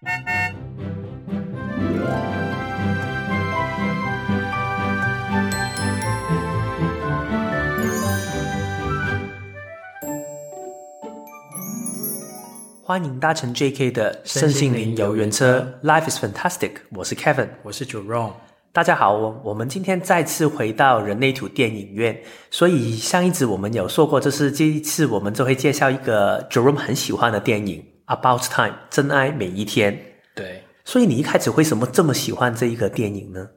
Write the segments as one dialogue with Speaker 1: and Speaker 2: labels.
Speaker 1: 欢迎搭乘 JK 的圣心灵游园车，Life is fantastic。我是 Kevin，
Speaker 2: 我是 Jerome。
Speaker 1: 大家好，我们今天再次回到人类图电影院。所以上一集我们有说过，就是这一次我们就会介绍一个 Jerome 很喜欢的电影《About Time》，真爱每一天。
Speaker 2: 对，
Speaker 1: 所以你一开始为什么这么喜欢这一个电影呢？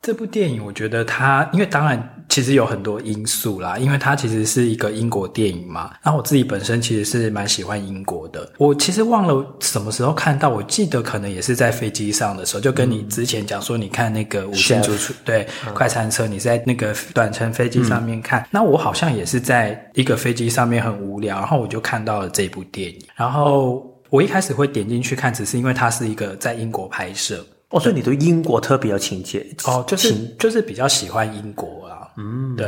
Speaker 2: 这部电影，我觉得它，因为当然其实有很多因素啦，因为它其实是一个英国电影嘛。然后我自己本身其实是蛮喜欢英国的。我其实忘了什么时候看到，我记得可能也是在飞机上的时候，就跟你之前讲说，你看那个五星主厨，Chef, 对，嗯、快餐车，你在那个短程飞机上面看。嗯、那我好像也是在一个飞机上面很无聊，然后我就看到了这部电影。然后我一开始会点进去看，只是因为它是一个在英国拍摄。
Speaker 1: 哦，所以你对英国特别有情结
Speaker 2: 哦，就是就是比较喜欢英国啊，嗯，对。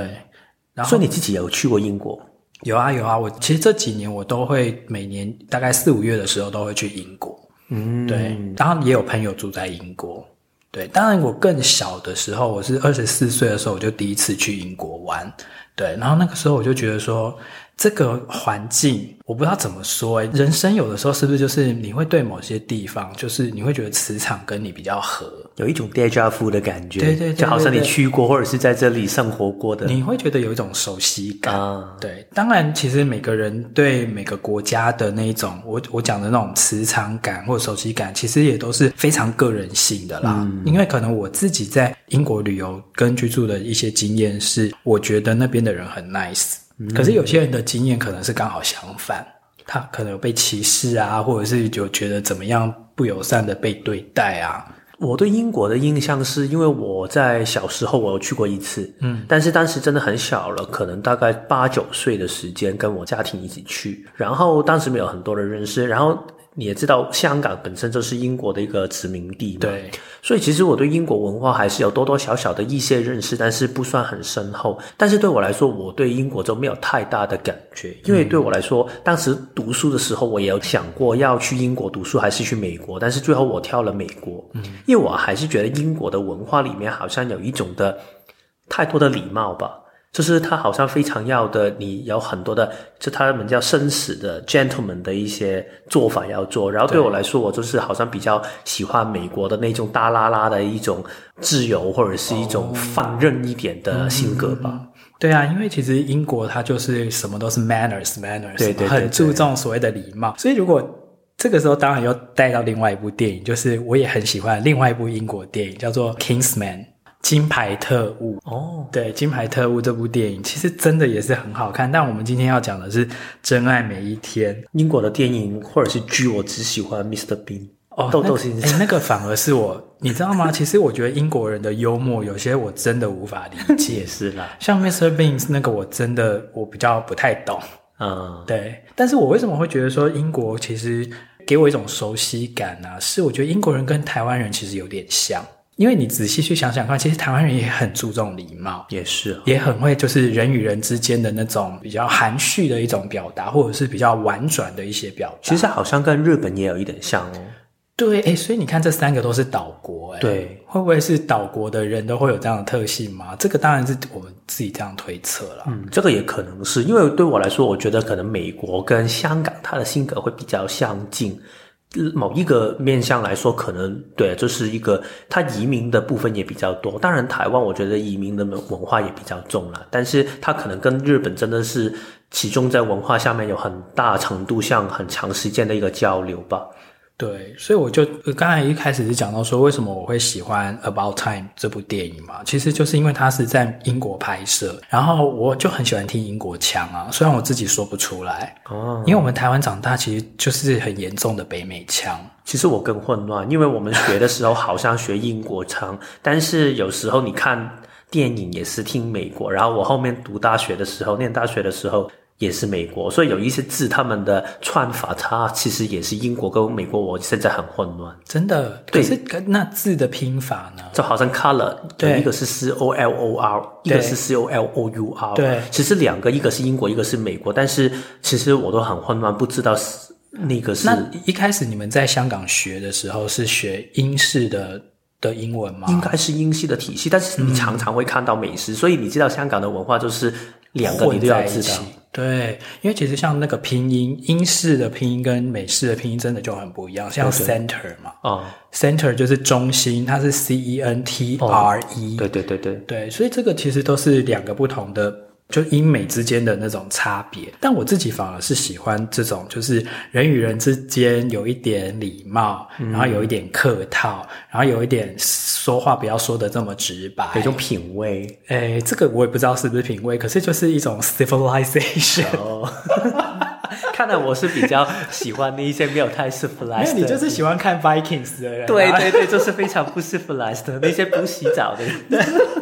Speaker 2: 然后，
Speaker 1: 所以你自己有去过英国？
Speaker 2: 有啊有啊，我其实这几年我都会每年大概四五月的时候都会去英国，嗯，对。然后也有朋友住在英国，对。当然我更小的时候，我是二十四岁的时候，我就第一次去英国玩，对。然后那个时候我就觉得说。这个环境我不知道怎么说诶，人生有的时候是不是就是你会对某些地方，就是你会觉得磁场跟你比较合，
Speaker 1: 有一种 deja vu 的感觉，
Speaker 2: 对对，对对对，
Speaker 1: 就好像你去过或者是在这里生活过的，
Speaker 2: 你会觉得有一种熟悉感。啊、对，当然其实每个人对每个国家的那一种，我我讲的那种磁场感或熟悉感，其实也都是非常个人性的啦。嗯、因为可能我自己在英国旅游跟居住的一些经验是，我觉得那边的人很 nice。可是有些人的经验可能是刚好相反，他可能有被歧视啊，或者是就觉得怎么样不友善的被对待啊。
Speaker 1: 我对英国的印象是因为我在小时候我有去过一次，嗯，但是当时真的很小了，可能大概八九岁的时间，跟我家庭一起去，然后当时没有很多的认识，然后。你也知道，香港本身就是英国的一个殖民地嘛，
Speaker 2: 对，
Speaker 1: 所以其实我对英国文化还是有多多少少的一些认识，但是不算很深厚。但是对我来说，我对英国就没有太大的感觉，因为对我来说，嗯、当时读书的时候，我也有想过要去英国读书还是去美国，但是最后我挑了美国，嗯，因为我还是觉得英国的文化里面好像有一种的太多的礼貌吧。就是他好像非常要的，你有很多的，就他们叫绅士的 gentleman 的一些做法要做。然后对我来说，我就是好像比较喜欢美国的那种大拉拉的一种自由，或者是一种放任一点的性格吧。
Speaker 2: 嗯、对啊，因为其实英国它就是什么都是 manners，manners，
Speaker 1: 对，对对对，
Speaker 2: 很注重所谓的礼貌。所以如果这个时候，当然又带到另外一部电影，就是我也很喜欢另外一部英国电影，叫做 Kingsman。金牌特务哦，对，金牌特务这部电影其实真的也是很好看。但我们今天要讲的是《真爱每一天》。
Speaker 1: 英国的电影或者是剧，我只喜欢 Mr. Bean 哦，豆豆先生。
Speaker 2: 哎，那个反而是我，你知道吗？其实我觉得英国人的幽默有些我真的无法理解。
Speaker 1: 是啦，
Speaker 2: 像 Mr. Bean 那个，我真的我比较不太懂。嗯，对。但是我为什么会觉得说英国其实给我一种熟悉感呢？是我觉得英国人跟台湾人其实有点像。因为你仔细去想想看，其实台湾人也很注重礼貌，
Speaker 1: 也是、哦，
Speaker 2: 也很会就是人与人之间的那种比较含蓄的一种表达，或者是比较婉转的一些表达。
Speaker 1: 其实好像跟日本也有一点像哦。
Speaker 2: 对，哎，所以你看这三个都是岛国，哎，
Speaker 1: 对，
Speaker 2: 会不会是岛国的人都会有这样的特性吗？这个当然是我们自己这样推测了。
Speaker 1: 嗯，这个也可能是因为对我来说，我觉得可能美国跟香港他的性格会比较相近。某一个面向来说，可能对，就是一个他移民的部分也比较多。当然，台湾我觉得移民的文化也比较重了，但是他可能跟日本真的是其中在文化下面有很大程度上很长时间的一个交流吧。
Speaker 2: 对，所以我就刚才一开始是讲到说，为什么我会喜欢《About Time》这部电影嘛？其实就是因为它是在英国拍摄，然后我就很喜欢听英国腔啊，虽然我自己说不出来哦，因为我们台湾长大，其实就是很严重的北美腔。
Speaker 1: 其实我更混乱，因为我们学的时候好像学英国腔，但是有时候你看电影也是听美国，然后我后面读大学的时候，念大学的时候。也是美国，所以有一些字，他们的串法，它其实也是英国跟美国。我现在很混乱，
Speaker 2: 真的。对，可是那字的拼法呢？
Speaker 1: 就好像 color，对，一个是 C O L O R，一个是 C O L O U R。
Speaker 2: 对，
Speaker 1: 其实两个，一个是英国，一个是美国，但是其实我都很混乱，不知道是那个是。
Speaker 2: 那一开始你们在香港学的时候是学英式的的英文吗？
Speaker 1: 应该是英系的体系，但是你常常会看到美式，嗯、所以你知道香港的文化就是两个你都要知道。
Speaker 2: 对，因为其实像那个拼音，英式的拼音跟美式的拼音真的就很不一样。像 center 嘛，啊、哦、，center 就是中心，它是 C E N T R E。
Speaker 1: 对对对对
Speaker 2: 对，所以这个其实都是两个不同的。就英美之间的那种差别，但我自己反而是喜欢这种，就是人与人之间有一点礼貌，嗯、然后有一点客套，然后有一点说话不要说的这么直白，
Speaker 1: 有一种品味。
Speaker 2: 哎，这个我也不知道是不是品味，可是就是一种 civilization。哦、
Speaker 1: 看来我是比较喜欢那一些没有太 civilized。
Speaker 2: 因为你就是喜欢看 Vikings 的人。
Speaker 1: 对对对，就是非常不 civilized 的那些不洗澡的人。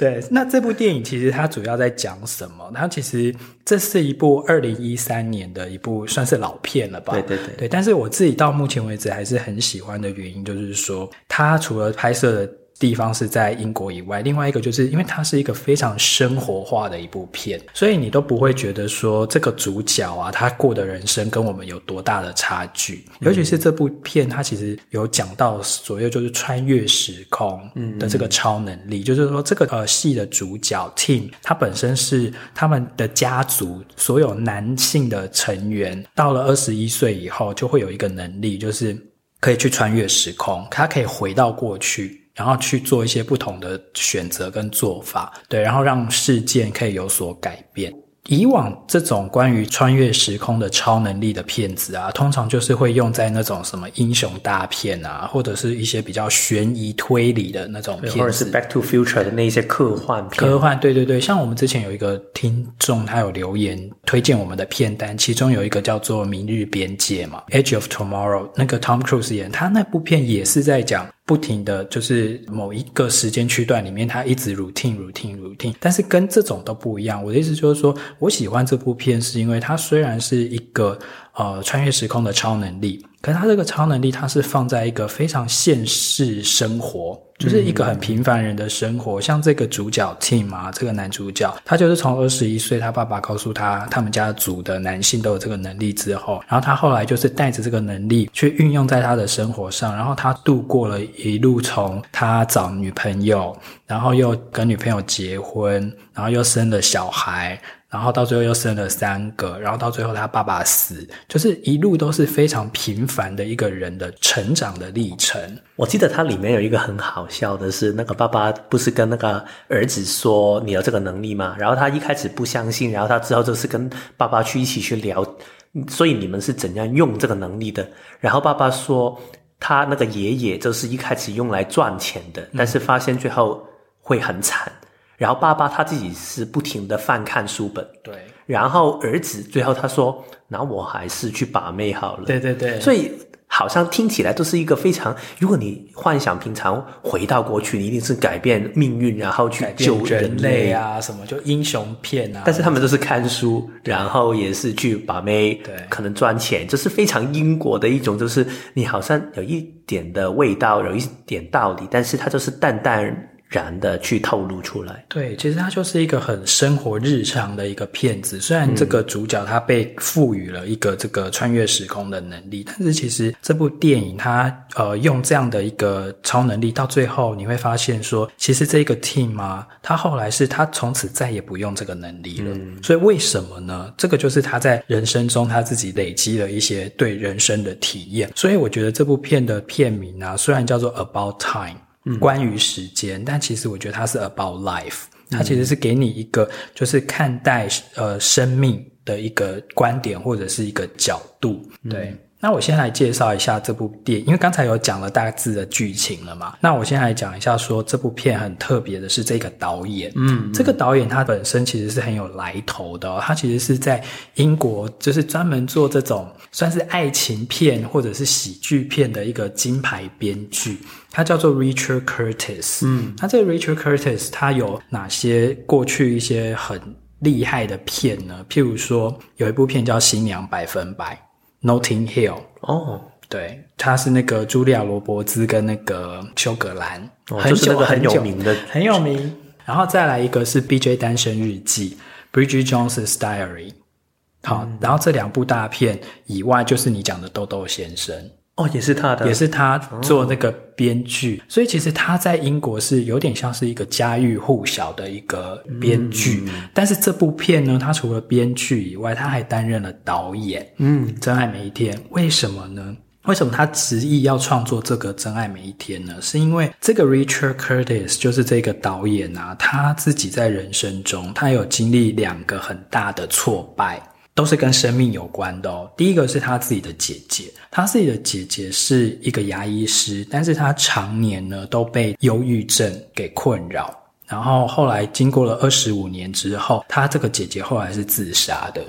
Speaker 2: 对，那这部电影其实它主要在讲什么？它其实这是一部二零一三年的一部算是老片了吧？
Speaker 1: 对对对。
Speaker 2: 对，但是我自己到目前为止还是很喜欢的原因，就是说它除了拍摄的。地方是在英国以外，另外一个就是因为它是一个非常生活化的一部片，所以你都不会觉得说这个主角啊，他过的人生跟我们有多大的差距。尤其是这部片，它其实有讲到所谓就是穿越时空的这个超能力，嗯嗯，就是说这个呃戏的主角 Tim，他本身是他们的家族所有男性的成员，到了二十一岁以后就会有一个能力，就是可以去穿越时空，他可以回到过去。然后去做一些不同的选择跟做法，对，然后让事件可以有所改变。以往这种关于穿越时空的超能力的片子啊，通常就是会用在那种什么英雄大片啊，或者是一些比较悬疑推理的那种片子，
Speaker 1: 或者是 Back to Future 的那些科幻片。
Speaker 2: 科幻，对对对，像我们之前有一个听众，他有留言推荐我们的片单，其中有一个叫做《明日边界》嘛，《Edge of Tomorrow》，那个 Tom Cruise 演，他那部片也是在讲。不停的就是某一个时间区段里面，它一直 routine routine routine，但是跟这种都不一样。我的意思就是说，我喜欢这部片，是因为它虽然是一个呃穿越时空的超能力。可是他这个超能力，它是放在一个非常现实生活，就是一个很平凡人的生活。像这个主角 Tim 啊，这个男主角，他就是从二十一岁，他爸爸告诉他，他们家族的男性都有这个能力之后，然后他后来就是带着这个能力去运用在他的生活上，然后他度过了一路从他找女朋友，然后又跟女朋友结婚，然后又生了小孩。然后到最后又生了三个，然后到最后他爸爸死，就是一路都是非常平凡的一个人的成长的历程。
Speaker 1: 我记得它里面有一个很好笑的是，那个爸爸不是跟那个儿子说你有这个能力吗？然后他一开始不相信，然后他之后就是跟爸爸去一起去聊，所以你们是怎样用这个能力的？然后爸爸说他那个爷爷就是一开始用来赚钱的，但是发现最后会很惨。然后爸爸他自己是不停的翻看书本，
Speaker 2: 对。
Speaker 1: 然后儿子最后他说：“那我还是去把妹好了。”
Speaker 2: 对对对。
Speaker 1: 所以好像听起来都是一个非常，如果你幻想平常回到过去，你一定是改变命运，然后去救人类
Speaker 2: 啊，什么就英雄片啊。
Speaker 1: 但是他们都是看书，然后也是去把妹，
Speaker 2: 对，
Speaker 1: 可能赚钱，这、就是非常英国的一种，就是你好像有一点的味道，有一点道理，但是它就是淡淡。然的去透露出来，
Speaker 2: 对，其实它就是一个很生活日常的一个片子。虽然这个主角他被赋予了一个这个穿越时空的能力，但是其实这部电影它呃用这样的一个超能力，到最后你会发现说，其实这个 team 啊，他后来是他从此再也不用这个能力了。嗯。所以为什么呢？这个就是他在人生中他自己累积了一些对人生的体验。所以我觉得这部片的片名啊，虽然叫做 About Time。关于时间，但其实我觉得它是 about life，它其实是给你一个就是看待呃生命的一个观点或者是一个角度。对，嗯、那我先来介绍一下这部电影，因为刚才有讲了大致的剧情了嘛。那我先来讲一下说这部片很特别的是这个导演，嗯，嗯，这个导演他本身其实是很有来头的哦，他其实是在英国就是专门做这种算是爱情片或者是喜剧片的一个金牌编剧。他叫做 Richard Curtis，嗯，那这个 Richard Curtis 他有哪些过去一些很厉害的片呢？譬如说有一部片叫《新娘百分百》，Notting Hill，
Speaker 1: 哦，
Speaker 2: 对，他是那个茱莉亚·罗伯兹跟那个休格兰，
Speaker 1: 哦，很久很有名的，
Speaker 2: 很有名。然后再来一个是 B.J. 单身日记，Bridget Jones's Diary。好，然后这两部大片以外，就是你讲的豆豆先生。
Speaker 1: 哦，也是他的，
Speaker 2: 也是他做那个编剧，哦，所以其实他在英国是有点像是一个家喻户晓的一个编剧。嗯，但是这部片呢，他除了编剧以外，他还担任了导演。嗯，《真爱每一天》为什么呢？为什么他执意要创作这个《真爱每一天》呢？是因为这个 Richard Curtis 就是这个导演啊，他自己在人生中，他有经历两个很大的挫败。都是跟生命有关的哦。第一个是他自己的姐姐，他自己的姐姐是一个牙医师，但是他常年呢都被忧郁症给困扰。然后后来经过了二十五年之后，他这个姐姐后来是自杀的。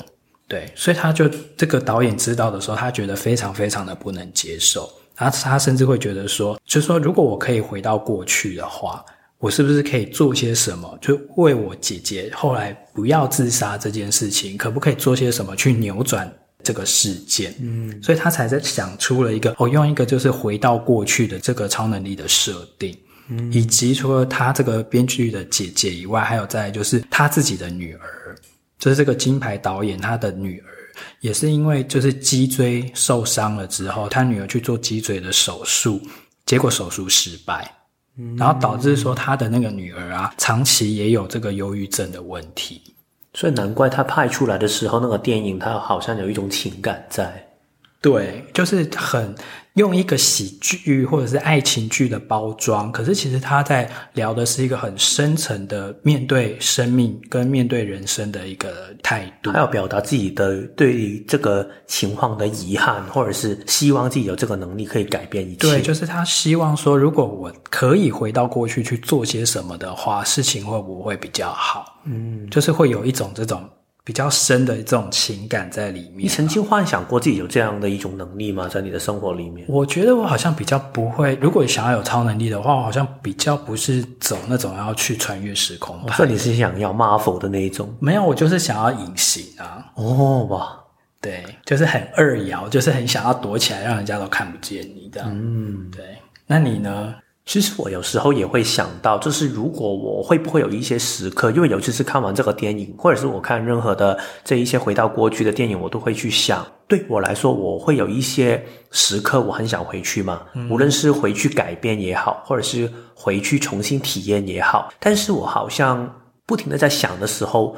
Speaker 2: 对，所以他就这个导演知道的时候，他觉得非常非常的不能接受。然后他甚至会觉得说，就是说如果我可以回到过去的话。我是不是可以做些什么，就为我姐姐后来不要自杀这件事情，可不可以做些什么去扭转这个事件？嗯，所以他才在想出了一个，我、哦、用一个就是回到过去的这个超能力的设定，嗯，以及除了他这个编剧的姐姐以外，还有再就是他自己的女儿，就是这个金牌导演他的女儿，也是因为就是脊椎受伤了之后，他女儿去做脊椎的手术，结果手术失败。然后导致说他的那个女儿啊，长期也有这个忧郁症的问题，
Speaker 1: 所以难怪他拍出来的时候，那个电影他好像有一种情感在。
Speaker 2: 对，就是很用一个喜剧或者是爱情剧的包装，可是其实他在聊的是一个很深层的面对生命跟面对人生的一个态度。
Speaker 1: 他要表达自己的对于这个情况的遗憾，或者是希望自己有这个能力可以改变一切。
Speaker 2: 对，就是他希望说，如果我可以回到过去去做些什么的话，事情会不会比较好？嗯，就是会有一种这种。比较深的这种情感在里面。
Speaker 1: 你曾经幻想过自己有这样的一种能力吗？在你的生活里面？
Speaker 2: 我觉得我好像比较不会。如果想要有超能力的话，我好像比较不是走那种要去穿越时空。
Speaker 1: 所以你是想要 Marvel 的那一种？
Speaker 2: 没有，我就是想要隐形啊。
Speaker 1: 哦，哇，
Speaker 2: 对，就是很二爻，就是很想要躲起来，让人家都看不见你这样。嗯，对。那你呢？
Speaker 1: 其实我有时候也会想到，就是如果我会不会有一些时刻，因为尤其是看完这个电影，或者是我看任何的这一些回到过去的电影，我都会去想，对我来说，我会有一些时刻我很想回去嘛，无论是回去改变也好，或者是回去重新体验也好，但是我好像不停的在想的时候，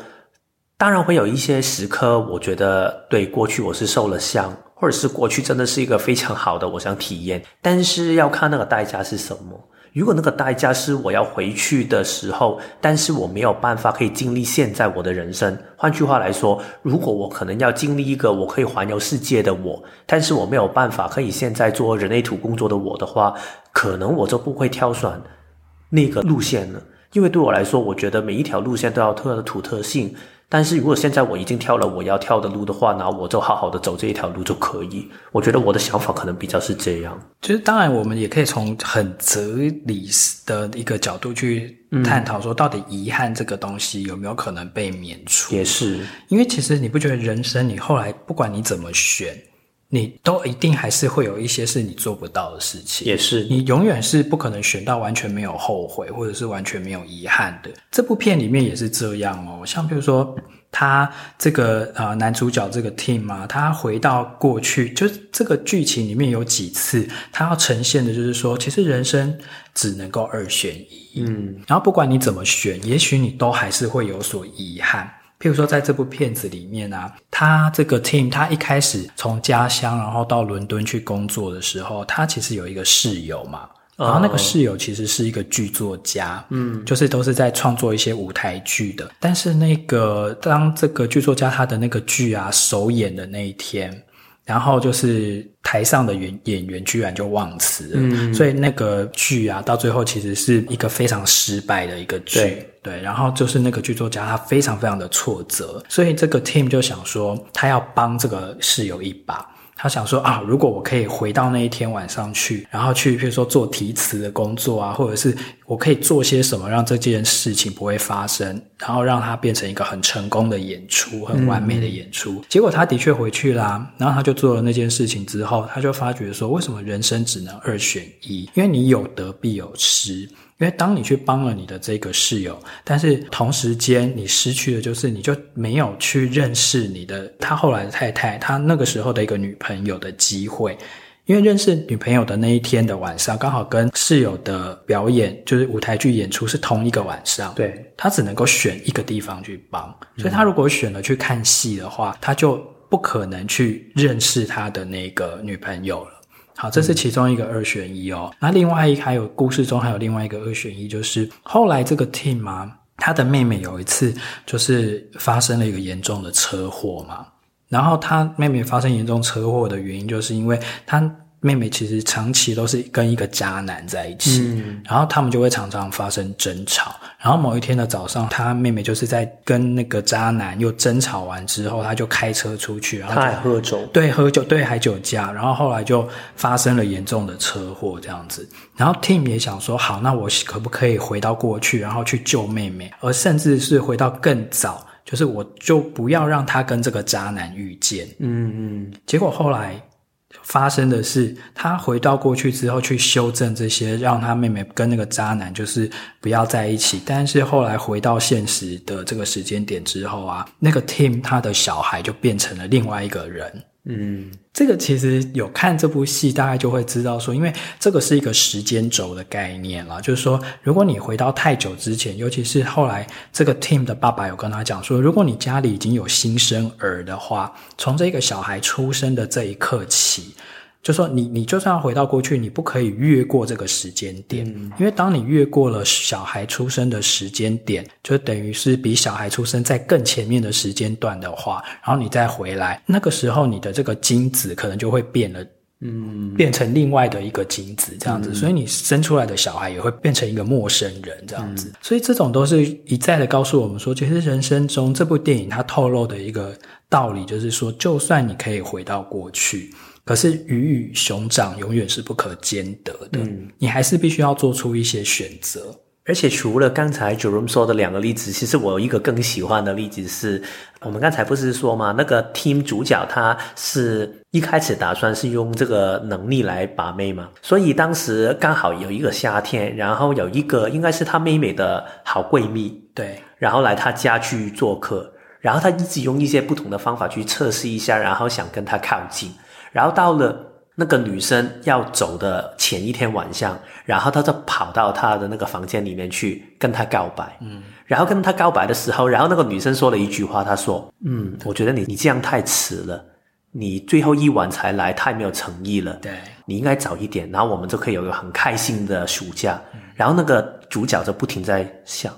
Speaker 1: 当然会有一些时刻，我觉得对过去我是受了伤。或者是过去真的是一个非常好的，我想体验，但是要看那个代价是什么。如果那个代价是我要回去的时候，但是我没有办法可以经历现在我的人生。换句话来说，如果我可能要经历一个我可以环游世界的我，但是我没有办法可以现在做人类图工作的我的话，可能我就不会挑选那个路线了。因为对我来说，我觉得每一条路线都要特的土特性。但是如果现在我已经跳了我要跳的路的话，那我就好好的走这一条路就可以。我觉得我的想法可能比较是这样。
Speaker 2: 其实当然，我们也可以从很哲理的一个角度去探讨，说到底遗憾这个东西有没有可能被免除？
Speaker 1: 也是，
Speaker 2: 因为其实你不觉得人生你后来不管你怎么选。你都一定还是会有一些是你做不到的事情，
Speaker 1: 也是。
Speaker 2: 你永远是不可能选到完全没有后悔或者是完全没有遗憾的。这部片里面也是这样哦，像比如说他这个呃男主角这个 team 啊，他回到过去，就是这个剧情里面有几次他要呈现的就是说，其实人生只能够二选一，嗯，然后不管你怎么选，也许你都还是会有所遗憾。譬如说，在这部片子里面啊，他这个 team 他一开始从家乡然后到伦敦去工作的时候，他其实有一个室友嘛，然后那个室友其实是一个剧作家，嗯，就是都是在创作一些舞台剧的。但是那个当这个剧作家他的那个剧啊首演的那一天。然后就是台上的演演员居然就忘词了，嗯，所以那个剧啊，到最后其实是一个非常失败的一个剧，对，对。然后就是那个剧作家他非常非常的挫折，所以这个 team 就想说，他要帮这个室友一把。他想说啊，如果我可以回到那一天晚上去，然后去，比如说做题词的工作啊，或者是我可以做些什么让这件事情不会发生，然后让它变成一个很成功的演出，很完美的演出。嗯、结果他的确回去啦，然后他就做了那件事情之后，他就发觉说，为什么人生只能二选一？因为你有得必有失。因为当你去帮了你的这个室友，但是同时间你失去的就是你就没有去认识你的他后来的太太，他那个时候的一个女朋友的机会。因为认识女朋友的那一天的晚上，刚好跟室友的表演就是舞台剧演出是同一个晚上，
Speaker 1: 对，
Speaker 2: 他只能够选一个地方去帮，所以他如果选了去看戏的话，他就不可能去认识他的那个女朋友了。好，这是其中一个二选一哦。那另外一还有故事中还有另外一个二选一，就是后来这个 Tim 嘛，他的妹妹有一次就是发生了一个严重的车祸嘛，然后他妹妹发生严重车祸的原因，就是因为他。妹妹其实长期都是跟一个渣男在一起，嗯，然后他们就会常常发生争吵。然后某一天的早上，他妹妹就是在跟那个渣男又争吵完之后，他就开车出去，然后
Speaker 1: 他还喝酒，
Speaker 2: 对，喝酒，对，还酒驾。然后后来就发生了严重的车祸这样子。然后 Tim 也想说，好，那我可不可以回到过去，然后去救妹妹，而甚至是回到更早，就是我就不要让他跟这个渣男遇见。嗯嗯。结果后来。发生的是，他回到过去之后去修正这些，让他妹妹跟那个渣男就是不要在一起。但是后来回到现实的这个时间点之后啊，那个 Tim 他的小孩就变成了另外一个人。嗯，这个其实有看这部戏，大概就会知道说，因为这个是一个时间轴的概念了，就是说，如果你回到太久之前，尤其是后来这个 Tim 的爸爸有跟他讲说，如果你家里已经有新生儿的话，从这个小孩出生的这一刻起。就说你，你就算要回到过去，你不可以越过这个时间点，嗯，因为当你越过了小孩出生的时间点，就等于是比小孩出生在更前面的时间段的话，然后你再回来，那个时候你的这个精子可能就会变了，嗯，变成另外的一个精子这样子，嗯，所以你生出来的小孩也会变成一个陌生人这样子，嗯，所以这种都是一再的告诉我们说，其实人生中这部电影它透露的一个道理就是说，就算你可以回到过去。可是鱼与熊掌永远是不可兼得的，嗯，你还是必须要做出一些选择。
Speaker 1: 而且除了刚才 Jerome 说的两个例子，其实我有一个更喜欢的例子是，我们刚才不是说吗？那个 team 主角他是一开始打算是用这个能力来把妹嘛，所以当时刚好有一个夏天，然后有一个应该是他妹妹的好闺蜜，
Speaker 2: 对，
Speaker 1: 然后来他家去做客，然后他一直用一些不同的方法去测试一下，然后想跟他靠近。然后到了那个女生要走的前一天晚上，然后他就跑到他的那个房间里面去跟她告白。嗯，然后跟她告白的时候，然后那个女生说了一句话，她说：“嗯，我觉得你你这样太迟了，你最后一晚才来，太没有诚意了。
Speaker 2: 对，
Speaker 1: 你应该早一点，然后我们就可以有一个很开心的暑假。嗯”然后那个主角就不停在想，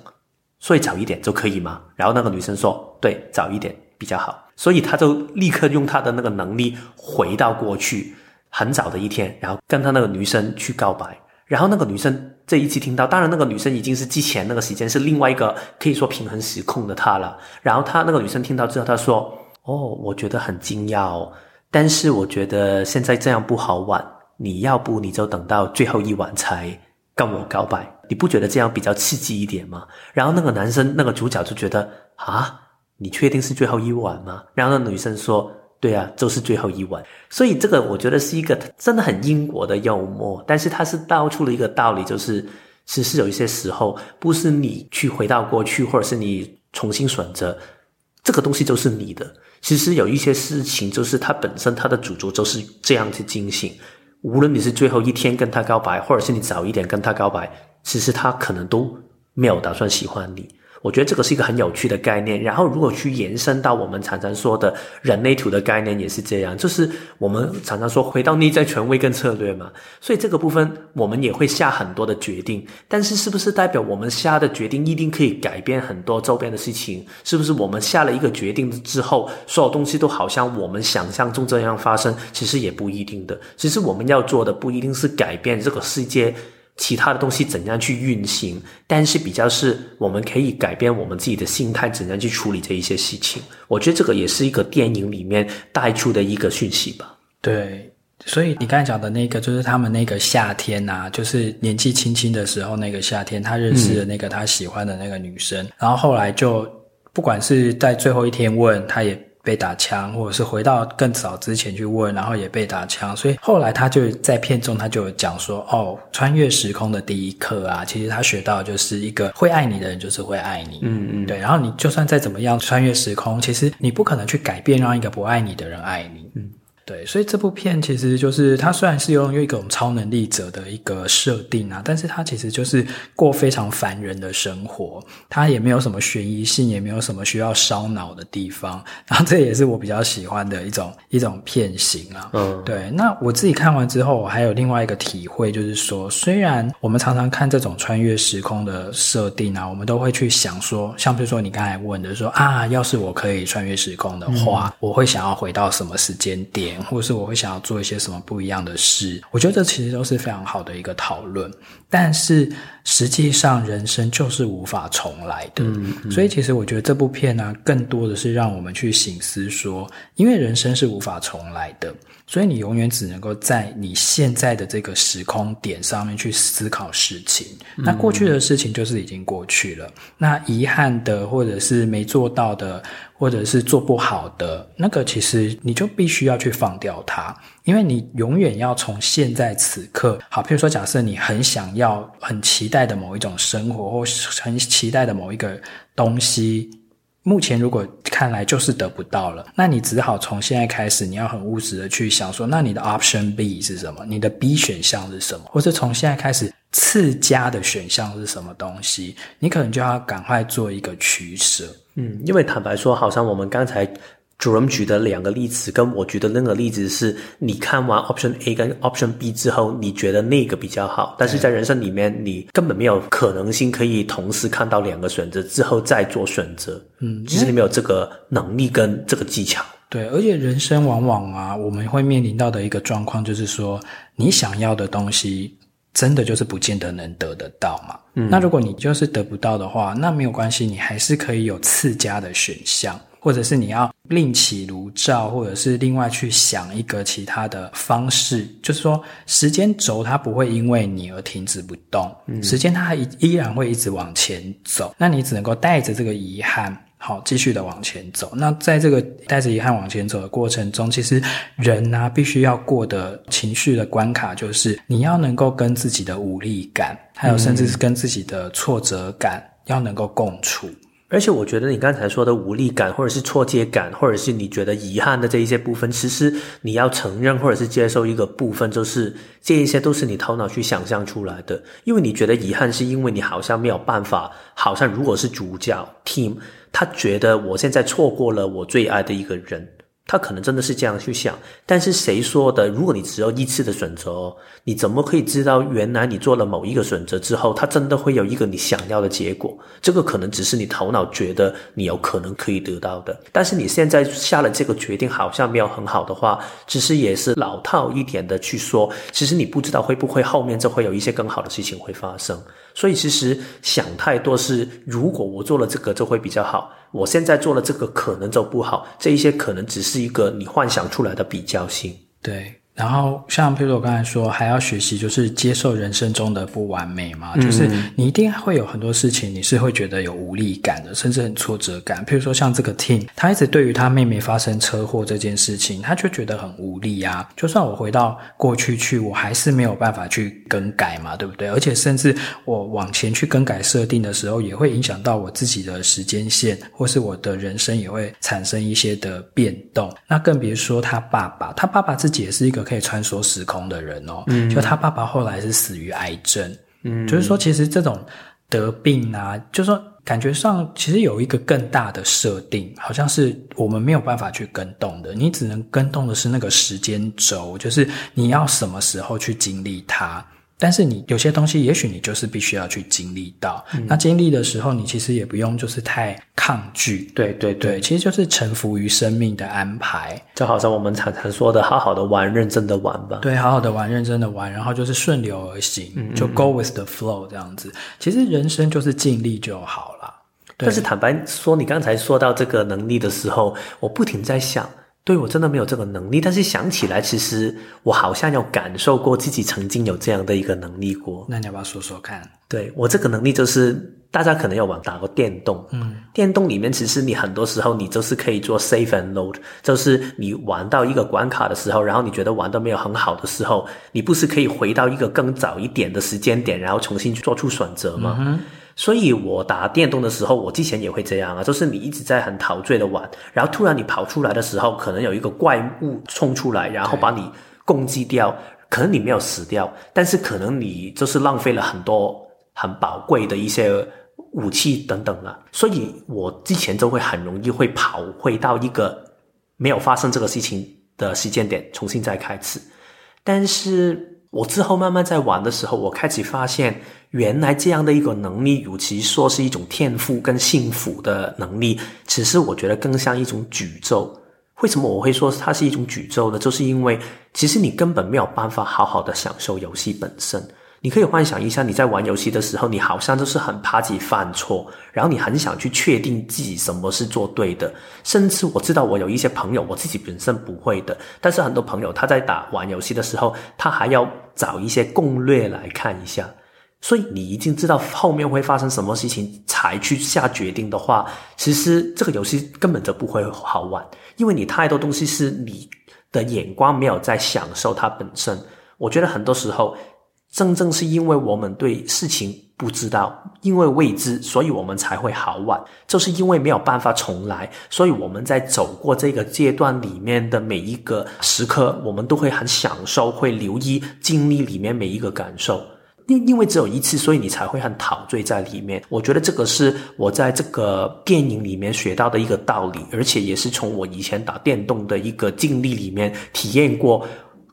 Speaker 1: 所以早一点就可以吗？然后那个女生说：“对，早一点。”比较好，所以他就立刻用他的那个能力回到过去，很早的一天，然后跟他那个女生去告白。然后那个女生这一次听到，当然那个女生已经是之前那个时间是另外一个可以说平衡时空的她了。然后他那个女生听到之后，她说：“哦，我觉得很惊讶哦，但是我觉得现在这样不好玩，你要不你就等到最后一晚才跟我告白，你不觉得这样比较刺激一点吗？”然后那个男生那个主角就觉得啊。你确定是最后一晚吗？然后那女生说：“对啊，就是最后一晚。”所以这个我觉得是一个真的很英国的幽默，但是它是道出了一个道理，就是其实有一些时候不是你去回到过去，或者是你重新选择这个东西就是你的。其实有一些事情就是它本身它的主轴就是这样去进行。无论你是最后一天跟他告白，或者是你早一点跟他告白，其实他可能都没有打算喜欢你。我觉得这个是一个很有趣的概念，然后如果去延伸到我们常常说的人类图的概念也是这样，就是我们常常说回到内在权威跟策略嘛，所以这个部分我们也会下很多的决定，但是是不是代表我们下的决定一定可以改变很多周边的事情？是不是我们下了一个决定之后，所有东西都好像我们想象中这样发生？其实也不一定的，其实我们要做的不一定是改变这个世界。其他的东西怎样去运行，但是比较是我们可以改变我们自己的心态，怎样去处理这一些事情。我觉得这个也是一个电影里面带出的一个讯息吧。
Speaker 2: 对，所以你刚才讲的那个，就是他们那个夏天呐、就是年纪轻轻的时候那个夏天，他认识的那个他喜欢的那个女生，然后后来就不管是在最后一天问，他也被打枪，或者是回到更早之前去问，然后也被打枪，所以后来他就在片中他就有讲说，哦，穿越时空的第一课啊，其实他学到的就是一个会爱你的人就是会爱你，嗯嗯，对，然后你就算再怎么样穿越时空，其实你不可能去改变让一个不爱你的人爱你，嗯。对，所以这部片其实就是它虽然是用一种超能力者的一个设定啊，但是它其实就是过非常凡人的生活，它也没有什么悬疑性，也没有什么需要烧脑的地方。然后这也是我比较喜欢的一种一种片型啊。嗯，对。那我自己看完之后，我还有另外一个体会，就是说，虽然我们常常看这种穿越时空的设定啊，我们都会去想说，像比如说你刚才问的说啊，要是我可以穿越时空的话，嗯、我会想要回到什么时间点？或是我会想要做一些什么不一样的事，我觉得这其实都是非常好的一个讨论。但是实际上，人生就是无法重来的。嗯嗯。所以其实我觉得这部片呢，啊，更多的是让我们去醒思说，因为人生是无法重来的，所以你永远只能够在你现在的这个时空点上面去思考事情。那过去的事情就是已经过去了，那遗憾的或者是没做到的。或者是做不好的那个，其实你就必须要去放掉它，因为你永远要从现在此刻，好，譬如说，假设你很想要、很期待的某一种生活，或很期待的某一个东西，目前如果看来就是得不到了，那你只好从现在开始，你要很务实的去想说，那你的 option B 是什么？你的 B 选项是什么？或是从现在开始，次佳的选项是什么东西？你可能就要赶快做一个取舍。
Speaker 1: 嗯，因为坦白说，好像我们刚才主任举的两个例子，跟我举的那个例子是，你看完 option A 跟 option B 之后，你觉得那个比较好，但是在人生里面，你根本没有可能性可以同时看到两个选择之后再做选择。嗯，其实你没有这个能力跟这个技巧。
Speaker 2: 对，而且人生往往啊，我们会面临到的一个状况就是说，你想要的东西。真的就是不见得能得得到嘛？嗯，那如果你就是得不到的话，那没有关系，你还是可以有次佳的选项，或者是你要另起炉灶，或者是另外去想一个其他的方式。就是说，时间轴它不会因为你而停止不动，嗯，时间它还依然会一直往前走。那你只能够带着这个遗憾。好，继续的往前走。那在这个带着遗憾往前走的过程中，其实人呢、啊，必须要过的情绪的关卡，就是你要能够跟自己的无力感，还有甚至是跟自己的挫折感，嗯、要能够共处。
Speaker 1: 而且，我觉得你刚才说的无力感，或者是错觉感，或者是你觉得遗憾的这一些部分，其实你要承认或者是接受一个部分，就是这一些都是你头脑去想象出来的。因为你觉得遗憾，是因为你好像没有办法，好像如果是主角 team。他觉得我现在错过了我最爱的一个人，他可能真的是这样去想。但是谁说的？如果你只有一次的选择，你怎么可以知道原来你做了某一个选择之后，他真的会有一个你想要的结果？这个可能只是你头脑觉得你有可能可以得到的。但是你现在下了这个决定，好像没有很好的话，其实也是老套一点的去说，其实你不知道会不会后面就会有一些更好的事情会发生。所以其实想太多是，如果我做了这个就会比较好，我现在做的这个可能就不好，这一些可能只是一个你幻想出来的比较性。
Speaker 2: 对。然后，像譬如我刚才说，还要学习，就是接受人生中的不完美嘛。嗯、就是你一定会有很多事情，你是会觉得有无力感的，甚至很挫折感。譬如说，像这个 Tim，他一直对于他妹妹发生车祸这件事情，他就觉得很无力啊。就算我回到过去去，我还是没有办法去更改嘛，对不对？而且，甚至我往前去更改设定的时候，也会影响到我自己的时间线，或是我的人生也会产生一些的变动。那更别说他爸爸，他爸爸自己也是一个。可以穿梭时空的人哦，嗯，就他爸爸后来是死于癌症，嗯，就是说，其实这种得病啊，就是说，感觉上其实有一个更大的设定，好像是我们没有办法去跟动的，你只能跟动的是那个时间轴，就是你要什么时候去经历它。但是你有些东西，也许你就是必须要去经历到。嗯、那经历的时候，你其实也不用就是太抗拒。
Speaker 1: 对对对，
Speaker 2: 对，其实就是臣服于生命的安排。
Speaker 1: 就好像我们常常说的，好好的玩，认真的玩吧。
Speaker 2: 对，好好的玩，认真的玩，然后就是顺流而行，嗯嗯，就 go with the flow 这样子。其实人生就是尽力就好了。
Speaker 1: 但是坦白说，你刚才说到这个能力的时候，我不停在想。对，我真的没有这个能力，但是想起来，其实我好像有感受过自己曾经有这样的一个能力过。
Speaker 2: 那你要不要说说看？
Speaker 1: 对，我这个能力就是，大家可能有玩打过电动，嗯，电动里面其实你很多时候你就是可以做 save and load，就是你玩到一个关卡的时候，然后你觉得玩的没有很好的时候，你不是可以回到一个更早一点的时间点，然后重新去做出选择吗？嗯所以我打电动的时候，我之前也会这样啊，就是你一直在很陶醉的玩，然后突然你跑出来的时候，可能有一个怪物冲出来，然后把你攻击掉，可能你没有死掉，但是可能你就是浪费了很多很宝贵的一些武器等等啊。所以我之前就会很容易会跑回到一个没有发生这个事情的时间点，重新再开始，但是。我之后慢慢在玩的时候，我开始发现，原来这样的一个能力，与其说是一种天赋跟幸福的能力，其实我觉得更像一种诅咒。为什么我会说它是一种诅咒呢？就是因为其实你根本没有办法好好的享受游戏本身。你可以幻想一下，你在玩游戏的时候，你好像就是很怕自己犯错，然后你很想去确定自己什么是做对的。甚至我知道我有一些朋友，我自己本身不会的，但是很多朋友他在打玩游戏的时候，他还要找一些攻略来看一下。所以你已经知道后面会发生什么事情才去下决定的话，其实这个游戏根本就不会好玩，因为你太多东西是你的眼光没有在享受它本身。我觉得很多时候。正正是因为我们对事情不知道，因为未知，所以我们才会好玩。就是因为没有办法重来，所以我们在走过这个阶段里面的每一个时刻，我们都会很享受，会留意经历里面每一个感受。因因为只有一次，所以你才会很陶醉在里面。我觉得这个是我在这个电影里面学到的一个道理，而且也是从我以前打电动的一个经历里面体验过。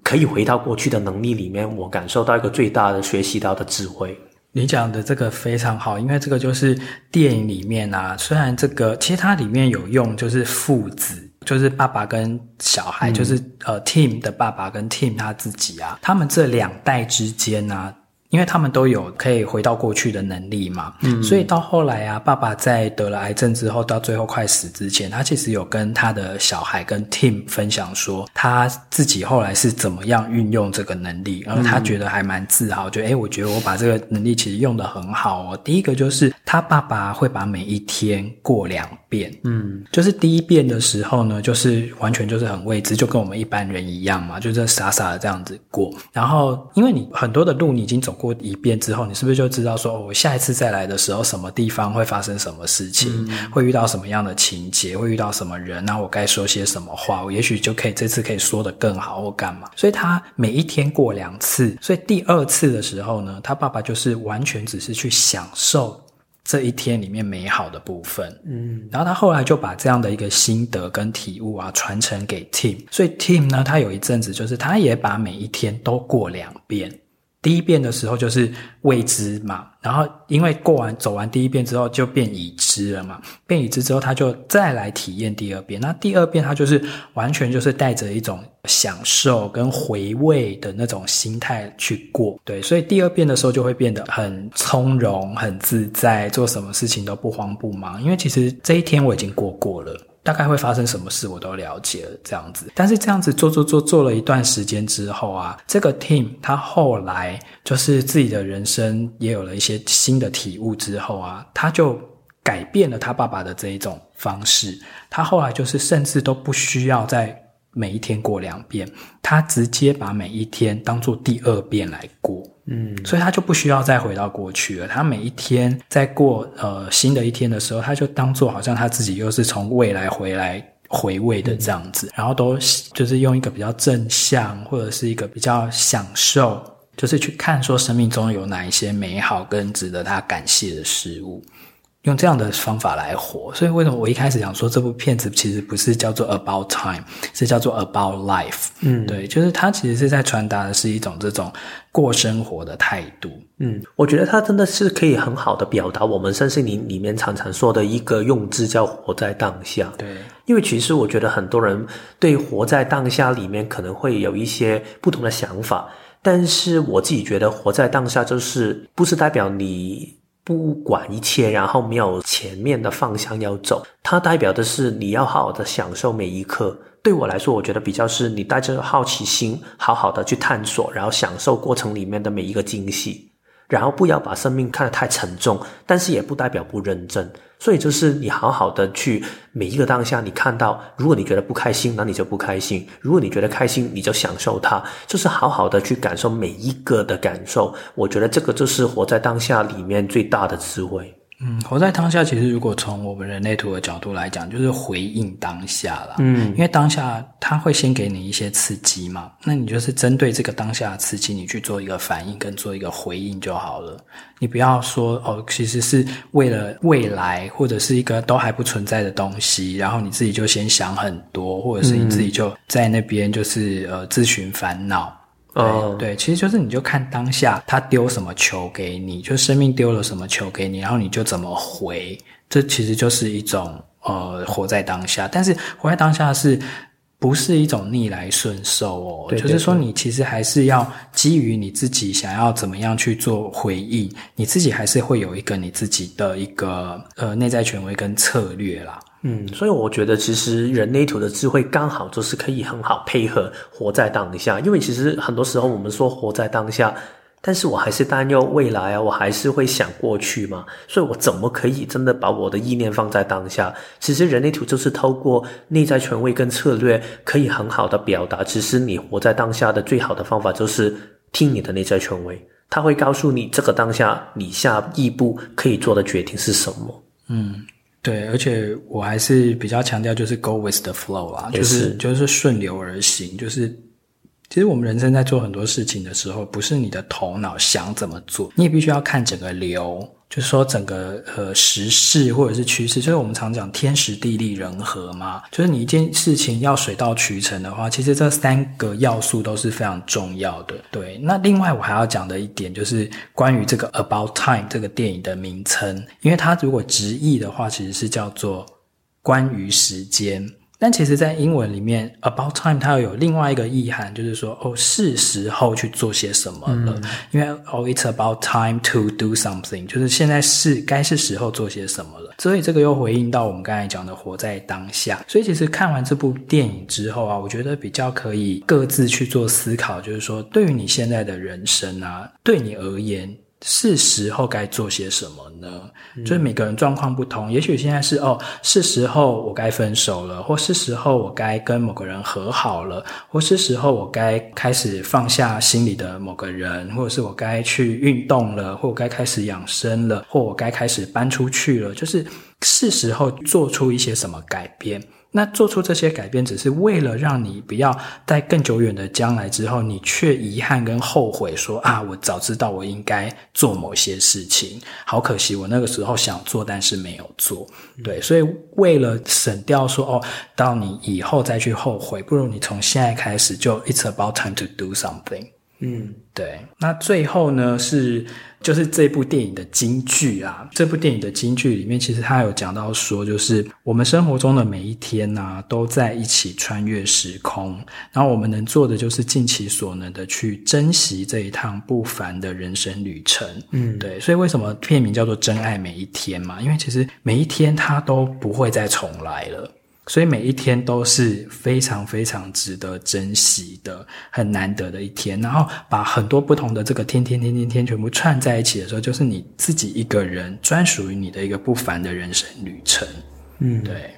Speaker 1: 可以回到过去的能力里面，我感受到一个最大的学习到的智慧。
Speaker 2: 你讲的这个非常好，因为这个就是电影里面啊，虽然这个其实它里面有用，就是父子，就是爸爸跟小孩，嗯、就是呃，Tim 的爸爸跟 Tim 他自己啊，他们这两代之间啊。因为他们都有可以回到过去的能力嘛，嗯，所以到后来啊，爸爸在得了癌症之后，到最后快死之前，他其实有跟他的小孩跟 Tim 分享说，他自己后来是怎么样运用这个能力，然后他觉得还蛮自豪，就诶，我觉得我把这个能力其实用的很好哦。第一个就是他爸爸会把每一天过两遍，嗯，就是第一遍的时候呢，就是完全就是很未知，就跟我们一般人一样嘛，就是傻傻的这样子过。然后因为你很多的路你已经走过。一遍之后，你是不是就知道说，我下一次再来的时候，什么地方会发生什么事情，嗯、会遇到什么样的情节，会遇到什么人，那我该说些什么话，我也许就可以这次可以说得更好，或干嘛。所以他每一天过两次，所以第二次的时候呢，他爸爸就是完全只是去享受这一天里面美好的部分。嗯，然后他后来就把这样的一个心得跟体悟啊传承给 Tim，所以 Tim 呢，他有一阵子就是他也把每一天都过两遍。第一遍的时候就是未知嘛，然后因为过完走完第一遍之后就变已知了嘛，变已知之后他就再来体验第二遍，那第二遍他就是完全就是带着一种享受跟回味的那种心态去过，对，所以第二遍的时候就会变得很从容、很自在，做什么事情都不慌不忙，因为其实这一天我已经过过了。大概会发生什么事，我都了解了，这样子。但是这样子做做做做了一段时间之后啊，这个 team 他后来就是自己的人生也有了一些新的体悟之后啊，他就改变了他爸爸的这一种方式。他后来就是甚至都不需要再每一天过两遍，他直接把每一天当做第二遍来过。嗯，所以他就不需要再回到过去了。他每一天在过呃新的一天的时候，他就当做好像他自己又是从未来回来回味的这样子，然后都就是用一个比较正向或者是一个比较享受，就是去看说生命中有哪一些美好跟值得他感谢的事物。用这样的方法来活，所以为什么我一开始讲说这部片子其实不是叫做 About Time，是叫做 About Life。嗯，对，就是它其实是在传达的是一种这种过生活的态度。
Speaker 1: 嗯，我觉得它真的是可以很好的表达我们身心灵里面常常说的一个用字叫活在当下。
Speaker 2: 对，
Speaker 1: 因为其实我觉得很多人对活在当下里面可能会有一些不同的想法，但是我自己觉得活在当下就是不是代表你。不管一切，然后没有前面的方向要走，它代表的是你要好好的享受每一刻，对我来说，我觉得比较是你带着好奇心，好好的去探索，然后享受过程里面的每一个惊喜，然后不要把生命看得太沉重，但是也不代表不认真。所以就是你好好的去每一个当下，你看到，如果你觉得不开心，那你就不开心；如果你觉得开心，你就享受它，就是好好的去感受每一个的感受。我觉得这个就是活在当下里面最大的智慧。
Speaker 2: 嗯，活在当下，其实如果从我们人类图的角度来讲，就是回应当下啦。嗯，因为当下它会先给你一些刺激嘛，那你就是针对这个当下的刺激，你去做一个反应跟做一个回应就好了。你不要说哦，其实是为了未来或者是一个都还不存在的东西，然后你自己就先想很多，或者是你自己就在那边就是呃自寻烦恼。对、对，其实就是你就看当下他丢什么球给你，就生命丢了什么球给你，然后你就怎么回，这其实就是一种呃活在当下。但是活在当下是不是一种逆来顺受哦？对对对，就是说你其实还是要基于你自己想要怎么样去做回应，你自己还是会有一个你自己的一个呃内在权威跟策略啦。
Speaker 1: 嗯，所以我觉得其实人类图的智慧刚好就是可以很好配合活在当下，因为其实很多时候我们说活在当下，但是我还是担忧未来啊，我还是会想过去嘛，所以我怎么可以真的把我的意念放在当下？其实人类图就是透过内在权威跟策略，可以很好的表达，其实你活在当下的最好的方法就是听你的内在权威，他会告诉你这个当下你下一步可以做的决定是什么。
Speaker 2: 嗯。对，而且我还是比较强调，就是 go with the flow 啊，就是就是顺流而行。就是其实我们人生在做很多事情的时候，不是你的头脑想怎么做，你也必须要看整个流。就是说，整个呃时势或者是趋势，就是我们常讲天时地利人和嘛。就是你一件事情要水到渠成的话，其实这三个要素都是非常重要的。对，那另外我还要讲的一点就是关于这个 About Time 这个电影的名称，因为它如果直译的话，其实是叫做关于时间。但其实，在英文里面，about time 它又有另外一个意涵，就是说，哦，是时候去做些什么了。嗯、因为哦，it's about time to do something，就是现在是该是时候做些什么了。所以这个又回应到我们刚才讲的活在当下。所以其实看完这部电影之后啊，我觉得比较可以各自去做思考，就是说，对于你现在的人生啊，对你而言。是时候该做些什么呢？就是每个人状况不同，也许现在是哦，是时候我该分手了，或是时候我该跟某个人和好了，或是时候我该开始放下心里的某个人，或者是我该去运动了，或我该开始养生了，或我该开始搬出去了，就是是时候做出一些什么改变。那做出这些改变，只是为了让你不要在更久远的将来之后，你却遗憾跟后悔说啊，我早知道我应该做某些事情，好可惜，我那个时候想做，但是没有做。对，所以为了省掉说哦，到你以后再去后悔，不如你从现在开始就 It's about time to do something。嗯，对。那最后呢是。就是这部电影的金句啊，这部电影的金句里面，其实他有讲到说，就是我们生活中的每一天呐、啊，都在一起穿越时空，然后我们能做的就是尽其所能的去珍惜这一趟不凡的人生旅程。嗯，对，所以为什么片名叫做《真爱每一天》嘛？因为其实每一天它都不会再重来了。所以每一天都是非常非常值得珍惜的，很难得的一天。然后把很多不同的这个天天天天天全部串在一起的时候，就是你自己一个人专属于你的一个不凡的人生旅程。嗯，对。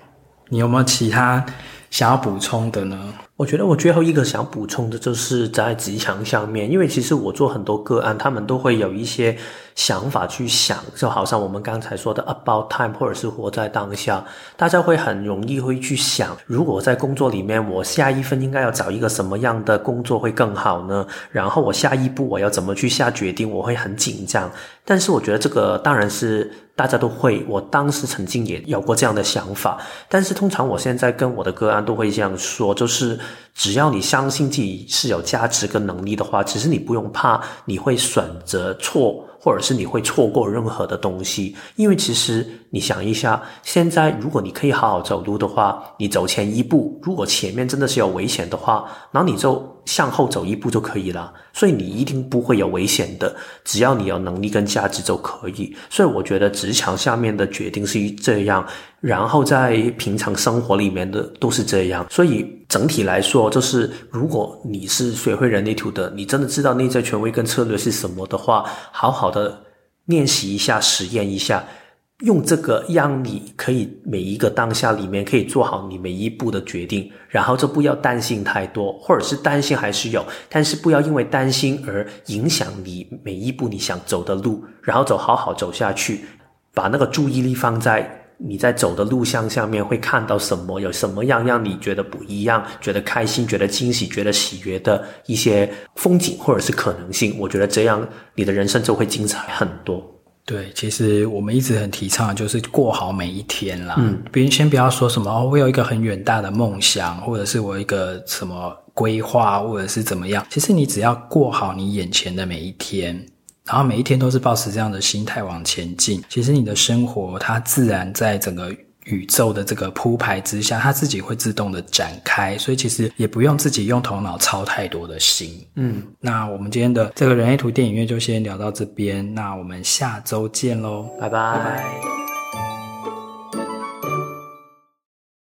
Speaker 2: 你有没有其他想要补充的呢？
Speaker 1: 我觉得我最后一个想补充的就是在职场上面，因为其实我做很多个案，他们都会有一些想法去想，就好像我们刚才说的 about time，或者是活在当下，大家会很容易会去想，如果在工作里面，我下一份应该要找一个什么样的工作会更好呢？然后我下一步我要怎么去下决定？我会很紧张。但是我觉得这个当然是大家都会，我当时曾经也有过这样的想法，但是通常我现在跟我的个案都会这样说，就是。只要你相信自己是有价值跟能力的话，其实你不用怕你会选择错，或者是你会错过任何的东西。因为其实你想一下，现在如果你可以好好走路的话，你走前一步；如果前面真的是有危险的话，那你就向后走一步就可以了。所以你一定不会有危险的，只要你有能力跟价值就可以。所以我觉得职场下面的决定是这样，然后在平常生活里面的都是这样。所以。整体来说，就是如果你是学会人类图的，你真的知道内在权威跟策略是什么的话，好好的练习一下，实验一下。用这个让你可以每一个当下里面可以做好你每一步的决定，然后就不要担心太多，或者是担心还是有，但是不要因为担心而影响你每一步你想走的路，然后走好好走下去，把那个注意力放在你在走的路向下面会看到什么，有什么样让你觉得不一样、觉得开心、觉得惊喜、觉得喜悦的一些风景或者是可能性，我觉得这样你的人生就会精彩很多。
Speaker 2: 对，其实我们一直很提倡的就是过好每一天啦。嗯，别人先不要说什么哦，我有一个很远大的梦想，或者是我有一个什么规划，或者是怎么样。其实你只要过好你眼前的每一天，然后每一天都是抱持这样的心态往前进，其实你的生活它自然在整个。宇宙的这个铺排之下，它自己会自动的展开，所以其实也不用自己用头脑操太多的心。嗯，那我们今天的这个人类图电影院就先聊到这边，那我们下周见喽，
Speaker 1: 拜拜。拜拜。